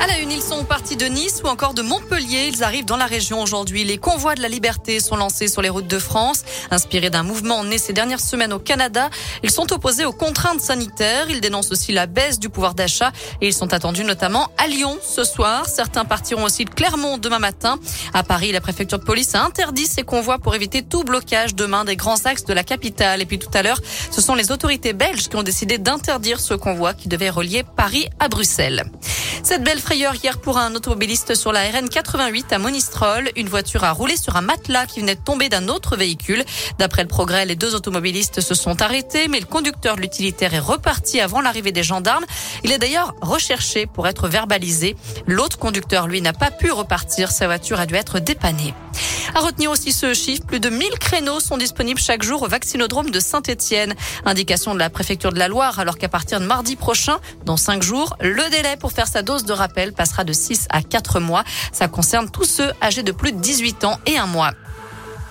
À la une, ils sont partis de Nice ou encore de Montpellier. Ils arrivent dans la région aujourd'hui. Les convois de la liberté sont lancés sur les routes de France. Inspirés d'un mouvement né ces dernières semaines au Canada, ils sont opposés aux contraintes sanitaires. Ils dénoncent aussi la baisse du pouvoir d'achat et ils sont attendus notamment à Lyon ce soir. Certains partiront aussi de Clermont demain matin. À Paris, la préfecture de police a interdit ces convois pour éviter tout blocage demain des grands axes de la capitale. Et puis tout à l'heure, ce sont les autorités belges qui ont décidé d'interdire ce convoi qui devait relier Paris à Bruxelles. Cette belle frayeur hier pour un automobiliste sur la RN 88 à Monistrol. Une voiture a roulé sur un matelas qui venait de tomber d'un autre véhicule. D'après le progrès, les deux automobilistes se sont arrêtés, mais le conducteur de l'utilitaire est reparti avant l'arrivée des gendarmes. Il est d'ailleurs recherché pour être verbalisé. L'autre conducteur, lui, n'a pas pu repartir. Sa voiture a dû être dépannée. À retenir aussi ce chiffre, plus de 1000 créneaux sont disponibles chaque jour au vaccinodrome de Saint-Etienne. Indication de la préfecture de la Loire, alors qu'à partir de mardi prochain, dans 5 jours, le délai pour faire sa dose de rappel passera de 6 à 4 mois. Ça concerne tous ceux âgés de plus de 18 ans et un mois.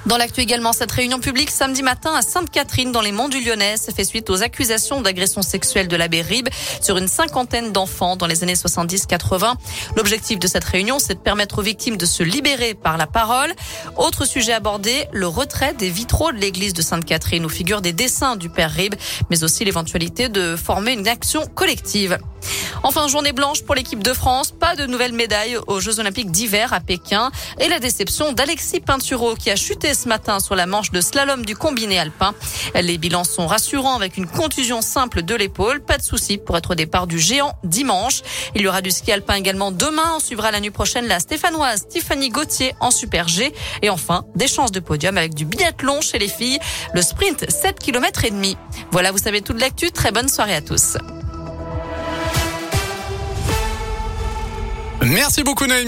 Dans l'actu également, cette réunion publique samedi matin à Sainte-Catherine dans les Monts du Lyonnais fait suite aux accusations d'agression sexuelle de l'abbé Rib sur une cinquantaine d'enfants dans les années 70-80. L'objectif de cette réunion, c'est de permettre aux victimes de se libérer par la parole. Autre sujet abordé, le retrait des vitraux de l'église de Sainte-Catherine où figurent des dessins du père Rib, mais aussi l'éventualité de former une action collective. Enfin, journée blanche pour l'équipe de France. Pas de nouvelles médailles aux Jeux Olympiques d'hiver à Pékin. Et la déception d'Alexis Pinturo qui a chuté ce matin sur la manche de slalom du combiné alpin. Les bilans sont rassurants avec une contusion simple de l'épaule. Pas de souci pour être au départ du géant dimanche. Il y aura du ski alpin également demain. On suivra la nuit prochaine la stéphanoise Tiffany Gauthier en super G. Et enfin, des chances de podium avec du biathlon chez les filles. Le sprint 7 km et demi. Voilà, vous savez toute l'actu. Très bonne soirée à tous. Merci beaucoup Naomi.